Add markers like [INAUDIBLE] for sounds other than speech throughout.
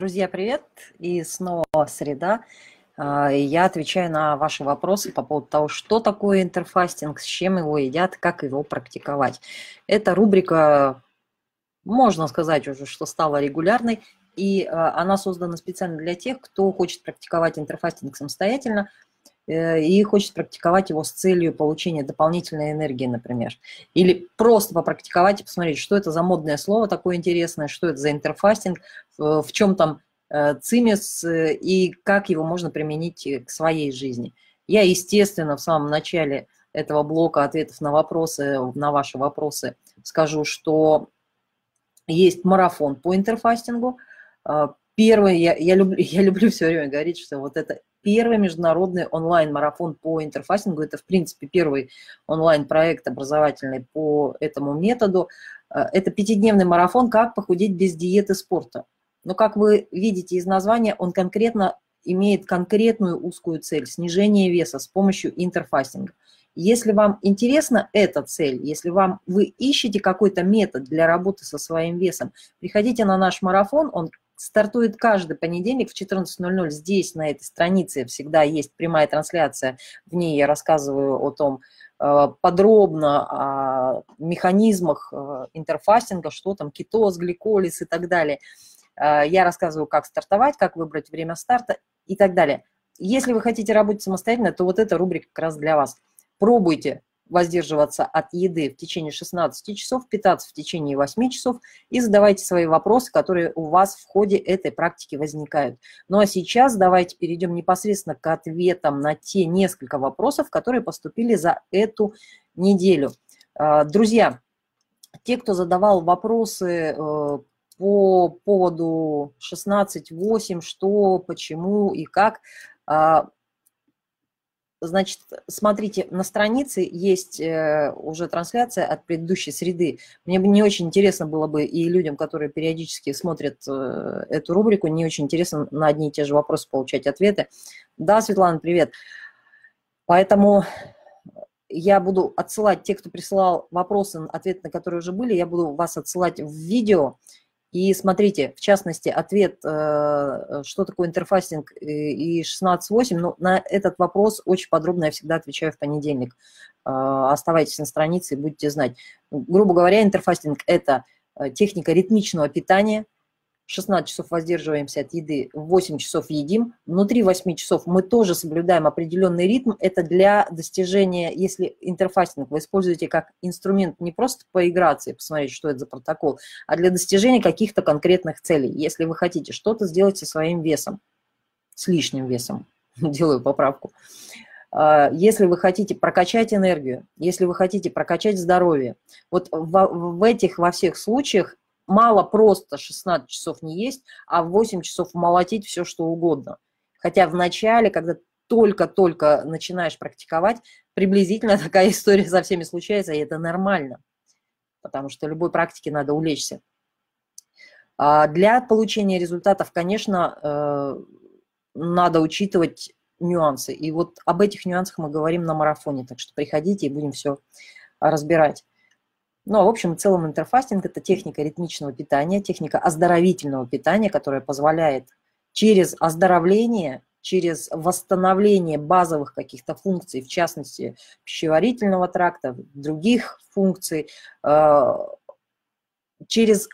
Друзья, привет! И снова среда. А, я отвечаю на ваши вопросы по поводу того, что такое интерфастинг, с чем его едят, как его практиковать. Эта рубрика, можно сказать уже, что стала регулярной, и а, она создана специально для тех, кто хочет практиковать интерфастинг самостоятельно, и хочет практиковать его с целью получения дополнительной энергии, например. Или просто попрактиковать и посмотреть, что это за модное слово такое интересное, что это за интерфастинг, в чем там э, цимис э, и как его можно применить к своей жизни. Я, естественно, в самом начале этого блока ответов на вопросы, на ваши вопросы скажу, что есть марафон по интерфастингу. Первый, я, я, люблю, [LAUGHS] я люблю все время говорить, что вот это первый международный онлайн-марафон по интерфасингу. Это, в принципе, первый онлайн-проект образовательный по этому методу. Э, это пятидневный марафон «Как похудеть без диеты спорта». Но, как вы видите из названия, он конкретно имеет конкретную узкую цель – снижение веса с помощью интерфастинга. Если вам интересна эта цель, если вам, вы ищете какой-то метод для работы со своим весом, приходите на наш марафон, он стартует каждый понедельник в 14.00. Здесь, на этой странице, всегда есть прямая трансляция. В ней я рассказываю о том, э, подробно о механизмах э, интерфастинга, что там, кетоз, гликолиз и так далее. Э, я рассказываю, как стартовать, как выбрать время старта и так далее. Если вы хотите работать самостоятельно, то вот эта рубрика как раз для вас. Пробуйте, воздерживаться от еды в течение 16 часов, питаться в течение 8 часов и задавайте свои вопросы, которые у вас в ходе этой практики возникают. Ну а сейчас давайте перейдем непосредственно к ответам на те несколько вопросов, которые поступили за эту неделю. А, друзья, те, кто задавал вопросы э, по поводу 16.8, что, почему и как, а, Значит, смотрите, на странице есть э, уже трансляция от предыдущей среды. Мне бы не очень интересно было бы и людям, которые периодически смотрят э, эту рубрику, не очень интересно на одни и те же вопросы получать ответы. Да, Светлана, привет. Поэтому я буду отсылать те, кто присылал вопросы, ответы на которые уже были, я буду вас отсылать в видео, и смотрите, в частности, ответ, э, что такое интерфастинг и 16.8, ну, на этот вопрос очень подробно я всегда отвечаю в понедельник. Э, оставайтесь на странице и будете знать. Грубо говоря, интерфастинг – это э, техника ритмичного питания, 16 часов воздерживаемся от еды, 8 часов едим. Внутри 8 часов мы тоже соблюдаем определенный ритм. Это для достижения, если интерфастинг вы используете как инструмент не просто поиграться и посмотреть, что это за протокол, а для достижения каких-то конкретных целей. Если вы хотите что-то сделать со своим весом, с лишним весом, [LAUGHS] делаю поправку, а, если вы хотите прокачать энергию, если вы хотите прокачать здоровье, вот в, в этих во всех случаях мало просто 16 часов не есть, а в 8 часов молотить все, что угодно. Хотя в начале, когда только-только начинаешь практиковать, приблизительно [LAUGHS] такая история со всеми случается, и это нормально, потому что любой практике надо улечься. А для получения результатов, конечно, э, надо учитывать нюансы. И вот об этих нюансах мы говорим на марафоне, так что приходите и будем все разбирать. Ну, а в общем и целом интерфастинг – это техника ритмичного питания, техника оздоровительного питания, которая позволяет через оздоровление, через восстановление базовых каких-то функций, в частности, пищеварительного тракта, других функций, э, через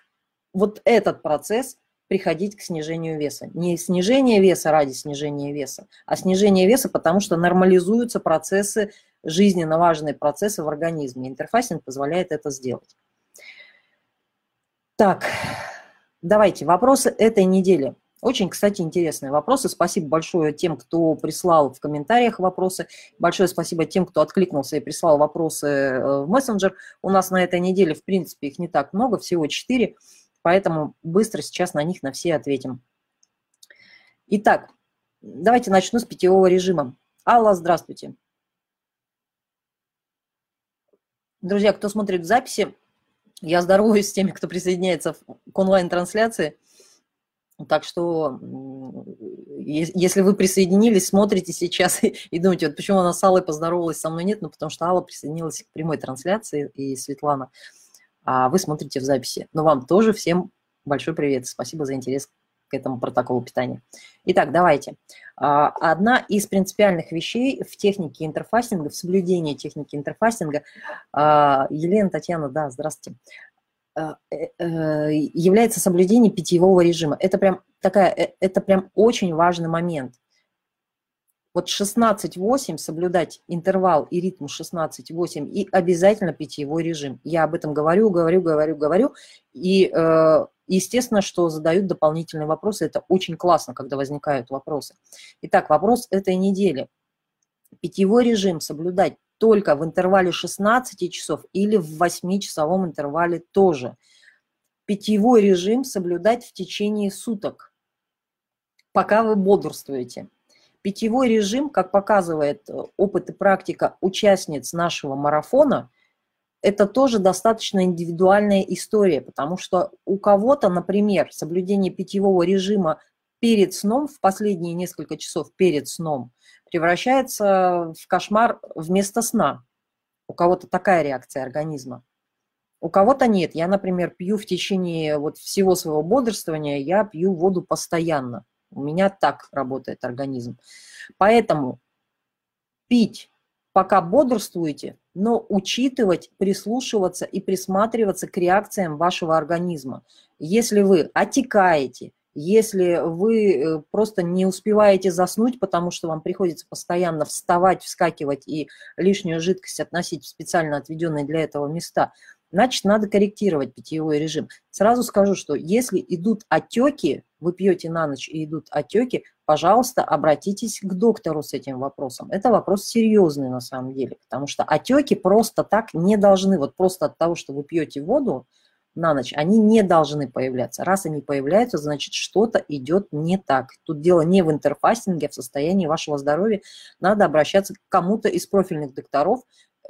вот этот процесс приходить к снижению веса. Не снижение веса ради снижения веса, а снижение веса, потому что нормализуются процессы, жизненно важные процессы в организме. Интерфасинг позволяет это сделать. Так, давайте, вопросы этой недели. Очень, кстати, интересные вопросы. Спасибо большое тем, кто прислал в комментариях вопросы. Большое спасибо тем, кто откликнулся и прислал вопросы э, в мессенджер. У нас на этой неделе, в принципе, их не так много, всего четыре. Поэтому быстро сейчас на них на все ответим. Итак, давайте начну с питьевого режима. Алла, здравствуйте. Друзья, кто смотрит в записи, я здороваюсь с теми, кто присоединяется к онлайн-трансляции. Так что, если вы присоединились, смотрите сейчас [LAUGHS] и, и думаете, вот почему она с Аллой поздоровалась, со мной нет, ну потому что Алла присоединилась к прямой трансляции и Светлана – а вы смотрите в записи. Но вам тоже всем большой привет. Спасибо за интерес к этому протоколу питания. Итак, давайте. А, одна из принципиальных вещей в технике интерфастинга, в соблюдении техники интерфастинга, а, Елена, Татьяна, да, здравствуйте, а, э, э, является соблюдение питьевого режима. Это прям такая, э, это прям очень важный момент. Вот 16-8 соблюдать интервал и ритм 16-8 и обязательно питьевой режим. Я об этом говорю, говорю, говорю, говорю. И естественно, что задают дополнительные вопросы. Это очень классно, когда возникают вопросы. Итак, вопрос этой недели. Питьевой режим соблюдать только в интервале 16 часов или в 8-часовом интервале тоже. Питьевой режим соблюдать в течение суток, пока вы бодрствуете. Питьевой режим, как показывает опыт и практика участниц нашего марафона – это тоже достаточно индивидуальная история, потому что у кого-то, например, соблюдение питьевого режима перед сном, в последние несколько часов перед сном, превращается в кошмар вместо сна. У кого-то такая реакция организма. У кого-то нет. Я, например, пью в течение вот всего своего бодрствования, я пью воду постоянно. У меня так работает организм. Поэтому пить, пока бодрствуете, но учитывать, прислушиваться и присматриваться к реакциям вашего организма. Если вы отекаете, если вы э, просто не успеваете заснуть, потому что вам приходится постоянно вставать, вскакивать и лишнюю жидкость относить в специально отведенные для этого места, значит, надо корректировать питьевой режим. Сразу скажу, что если идут отеки, вы пьете на ночь и идут отеки, пожалуйста, обратитесь к доктору с этим вопросом. Это вопрос серьезный на самом деле, потому что отеки просто так не должны, вот просто от того, что вы пьете воду на ночь, они не должны появляться. Раз они появляются, значит, что-то идет не так. Тут дело не в интерфастинге, а в состоянии вашего здоровья. Надо обращаться к кому-то из профильных докторов,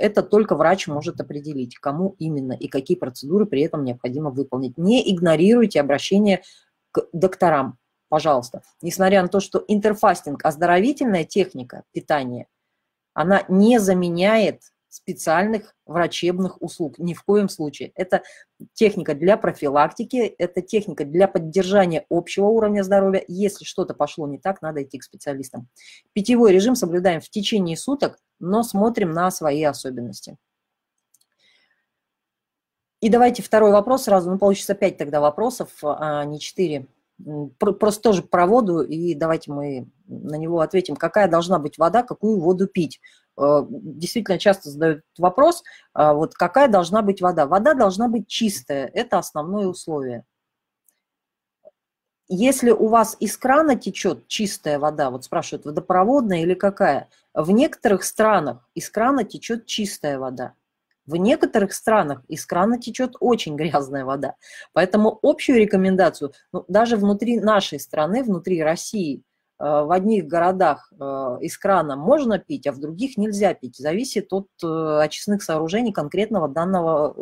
это только врач может определить, кому именно и какие процедуры при этом необходимо выполнить. Не игнорируйте обращение к докторам пожалуйста. Несмотря на то, что интерфастинг – оздоровительная техника питания, она не заменяет специальных врачебных услуг. Ни в коем случае. Это техника для профилактики, это техника для поддержания общего уровня здоровья. Если что-то пошло не так, надо идти к специалистам. Питьевой режим соблюдаем в течение суток, но смотрим на свои особенности. И давайте второй вопрос сразу. Ну, получится пять тогда вопросов, а не четыре просто тоже про воду, и давайте мы на него ответим, какая должна быть вода, какую воду пить. Э, действительно часто задают вопрос, а вот какая должна быть вода. Вода должна быть чистая, это основное условие. Если у вас из крана течет чистая вода, вот спрашивают, водопроводная или какая, в некоторых странах из крана течет чистая вода. В некоторых странах из крана течет очень грязная вода. Поэтому общую рекомендацию, ну, даже внутри нашей страны, внутри России, в одних городах э, из крана можно пить, а в других нельзя пить. Зависит от э, очистных сооружений конкретного данного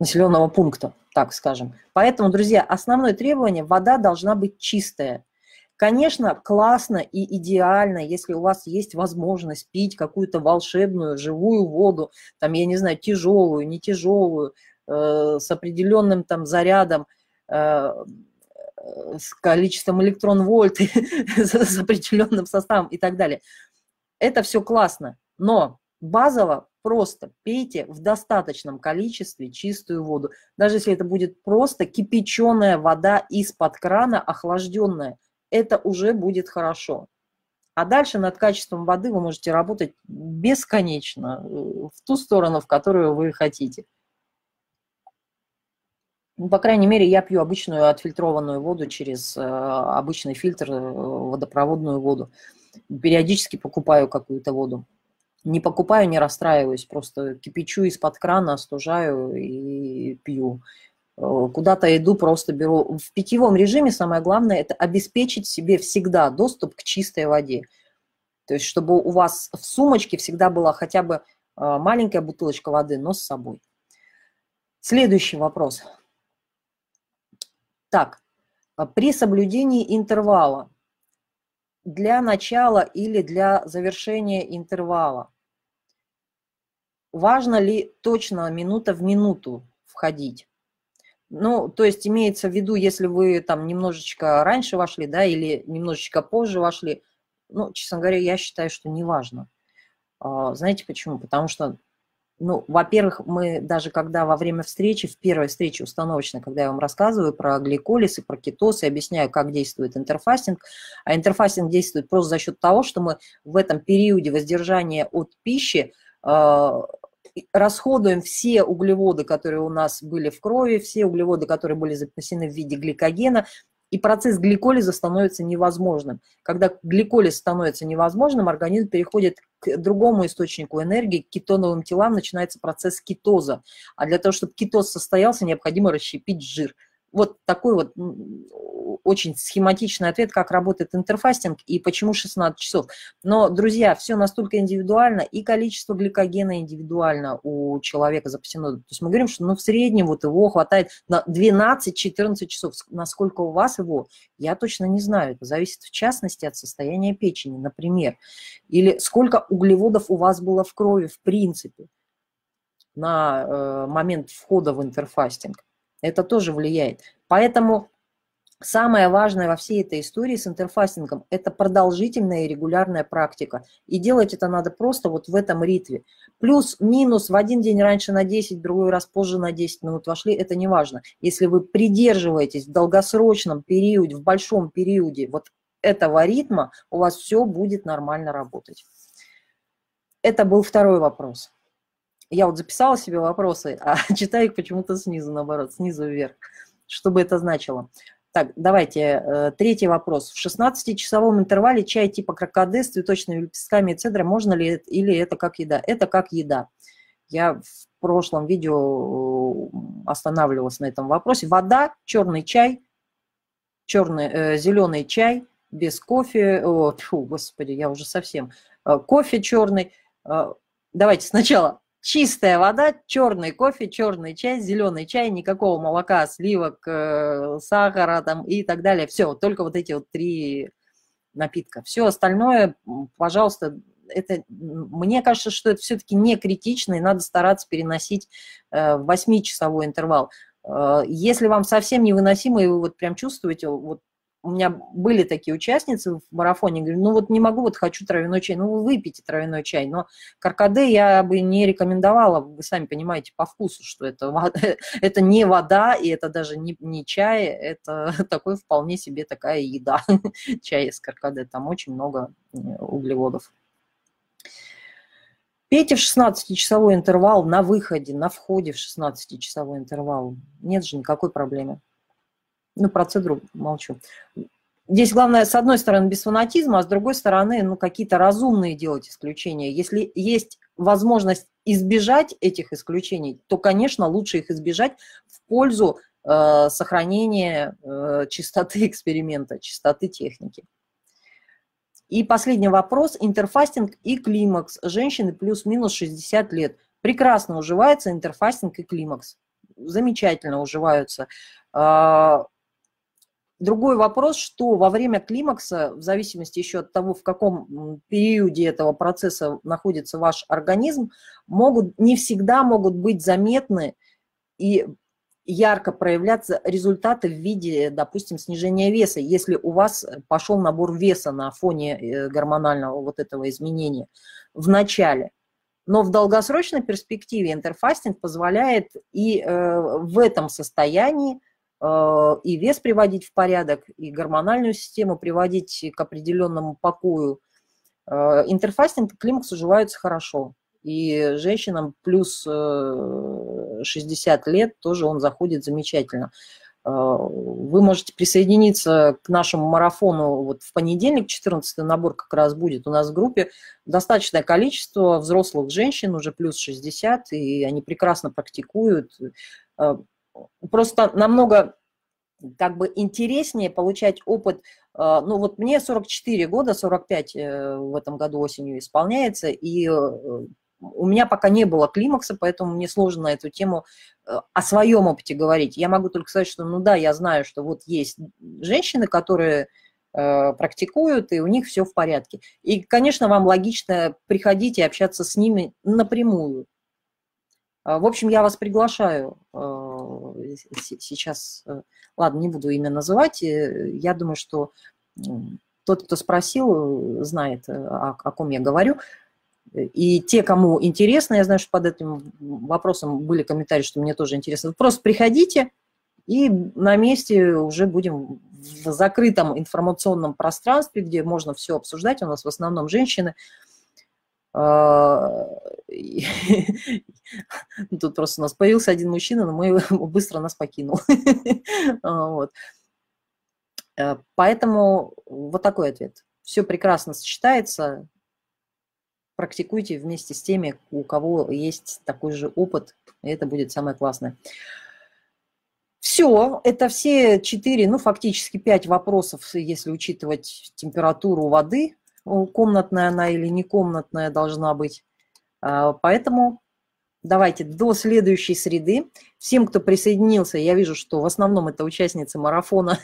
населенного пункта, так скажем. Поэтому, друзья, основное требование – вода должна быть чистая. Конечно, классно и идеально, если у вас есть возможность пить какую-то волшебную живую воду, там, я не знаю, тяжелую, не тяжелую, э, с определенным там зарядом, э, с количеством электрон-вольт, с [LAUGHS] определенным составом и так далее. Это все классно, но базово просто пейте в достаточном количестве чистую воду. Даже если это будет просто кипяченая вода из-под крана, охлажденная – это уже будет хорошо. А дальше над качеством воды вы можете работать бесконечно, э, в ту сторону, в которую вы хотите. Ну, по крайней мере, я пью обычную отфильтрованную воду через э, обычный фильтр, э, водопроводную воду. Периодически покупаю какую-то воду. Не покупаю, не расстраиваюсь, просто кипячу из-под крана, остужаю и пью. Э, куда-то иду, просто беру. В питьевом режиме самое главное – это обеспечить себе всегда доступ к чистой воде. То есть, чтобы у вас в сумочке всегда была хотя бы э, маленькая бутылочка воды, но с собой. Следующий вопрос. Так, э, при соблюдении интервала для начала или для завершения интервала важно ли точно минута в минуту входить? Ну, то есть имеется в виду, если вы там немножечко раньше вошли, да, или немножечко позже вошли, ну, честно говоря, я считаю, что неважно. А, знаете почему? Потому что, ну, во-первых, мы даже когда во время встречи, в первой встрече установочной, когда я вам рассказываю про гликолиз и про кетоз и объясняю, как действует интерфастинг, а интерфастинг действует просто за счет того, что мы в этом периоде воздержания от пищи а, расходуем все углеводы, которые у нас были в крови, все углеводы, которые были запасены в виде гликогена, и процесс гликолиза становится невозможным. Когда гликолиз становится невозможным, организм переходит к другому источнику энергии, к кетоновым телам, начинается процесс кетоза. А для того, чтобы кетоз состоялся, необходимо расщепить жир – вот такой вот очень схематичный ответ, как работает интерфастинг и почему 16 часов. Но, друзья, все настолько индивидуально, и количество гликогена индивидуально у человека запасено. То есть мы говорим, что ну, в среднем вот его хватает на 12-14 часов. Насколько у вас его, я точно не знаю. Это зависит в частности от состояния печени, например. Или сколько углеводов у вас было в крови в принципе на э, момент входа в интерфастинг. Это тоже влияет. Поэтому самое важное во всей этой истории с интерфастингом – это продолжительная и регулярная практика. И делать это надо просто вот в этом ритве. Плюс-минус в один день раньше на 10, в другой раз позже на 10 минут вошли – это не важно. Если вы придерживаетесь в долгосрочном периоде, в большом периоде вот этого ритма, у вас все будет нормально работать. Это был второй вопрос. Я вот записала себе вопросы, а [LAUGHS] читаю их почему-то снизу, наоборот, снизу вверх. Что бы это значило? Так, давайте, э, третий вопрос. В 16-часовом интервале чай типа крокоде с цветочными лепестками и цедрой можно ли это, или это как еда? Это как еда. Я в прошлом видео э, останавливалась на этом вопросе. Вода, черный чай, черный, э, зеленый чай без кофе. О, [LAUGHS] фу, господи, я уже совсем. Э, кофе черный. Давайте сначала чистая вода, черный кофе, черный чай, зеленый чай, никакого молока, сливок, э, сахара там и так далее. Все, только вот эти вот три напитка. Все остальное, пожалуйста, это, мне кажется, что это все-таки не критично, и надо стараться переносить э, в 8-часовой интервал. Э, если вам совсем невыносимо, и вы вот прям чувствуете, вот у меня были такие участницы в марафоне, говорю, ну вот не могу, вот хочу травяной чай, ну вы выпейте травяной чай, но каркаде я бы не рекомендовала, вы сами понимаете по вкусу, что это, [LAUGHS] это не вода, и это даже не, не чай, это [LAUGHS] такой вполне себе такая еда, [LAUGHS] чай из каркаде, там очень много углеводов. Пейте в 16-часовой интервал на выходе, на входе в 16-часовой интервал. Нет же никакой проблемы ну, процедуру молчу. Здесь главное, с одной стороны, без фанатизма, а с другой стороны, ну, какие-то разумные делать исключения. Если есть возможность избежать этих исключений, то, конечно, лучше их избежать в пользу э, сохранения э, чистоты [LAUGHS] эксперимента, чистоты техники. И последний вопрос. Интерфастинг и климакс. Женщины плюс-минус 60 лет. Прекрасно уживается интерфастинг и климакс. Замечательно уживаются. Другой вопрос, что во время климакса, в зависимости еще от того, в каком периоде этого процесса находится ваш организм, могут, не всегда могут быть заметны и ярко проявляться результаты в виде, допустим, снижения веса, если у вас пошел набор веса на фоне э, гормонального вот этого изменения в начале. Но в долгосрочной перспективе интерфастинг позволяет и э, в этом состоянии и вес приводить в порядок, и гормональную систему приводить к определенному покою. Э, интерфастинг и климакс уживаются хорошо. И женщинам плюс 60 э, лет тоже он заходит замечательно. Вы можете присоединиться к нашему марафону вот в понедельник, 14 набор как раз будет. У нас в группе достаточное количество взрослых женщин, уже плюс 60, и они прекрасно практикуют просто намного как бы интереснее получать опыт. Э, ну вот мне 44 года, 45 э, в этом году осенью исполняется, и э, у меня пока не было климакса, поэтому мне сложно на эту тему о своем опыте говорить. Я могу только сказать, что ну да, я знаю, что вот есть женщины, которые практикуют, и у них все в порядке. И, конечно, вам логично приходить и общаться с ними напрямую. В общем, я вас приглашаю сейчас, ладно, не буду имя называть, я думаю, что тот, кто спросил, знает, о, о ком я говорю. И те, кому интересно, я знаю, что под этим вопросом были комментарии, что мне тоже интересно, просто приходите, и на месте уже будем в закрытом информационном пространстве, где можно все обсуждать. У нас в основном женщины. [LAUGHS] А, тут просто у нас появился один мужчина, но мы быстро нас покинул. [LAUGHS] Вот. Э, поэтому вот такой ответ. Все прекрасно сочетается. Практикуйте вместе с теми, у кого есть такой же опыт, и это будет самое классное. Все, это все четыре, ну фактически пять вопросов, если учитывать температуру воды, комнатная она или не комнатная должна быть. А, поэтому давайте до следующей среды. Всем, кто присоединился, я вижу, что в основном это участницы марафона,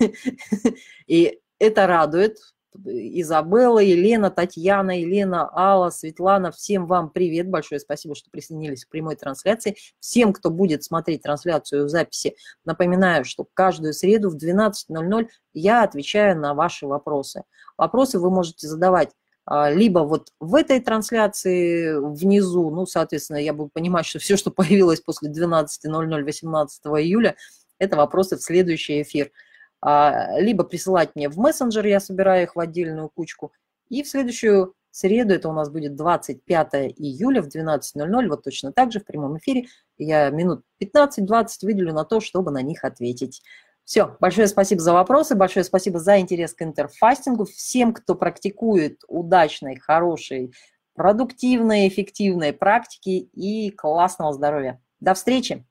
[LAUGHS] и это радует. Изабелла, Елена, Татьяна, Елена, Алла, Светлана, всем вам привет, большое спасибо, что присоединились к прямой трансляции. Всем, кто будет смотреть трансляцию в записи, напоминаю, что каждую среду в 12.00 я отвечаю на ваши вопросы. Вопросы вы можете задавать либо вот в этой трансляции внизу, ну, соответственно, я буду понимать, что все, что [LAUGHS] появилось после 12.00 18 июля, это вопросы в следующий эфир. А, либо присылать мне в мессенджер, я собираю их в отдельную кучку, и в следующую среду, это у нас будет 25 июля в 12.00, вот точно так же в прямом эфире, я минут 15-20 выделю на то, чтобы на них ответить. Все, большое спасибо за вопросы, большое спасибо за интерес к интерфастингу. Всем, кто практикует удачной, хорошей, продуктивной, эффективной практики и классного здоровья. До встречи!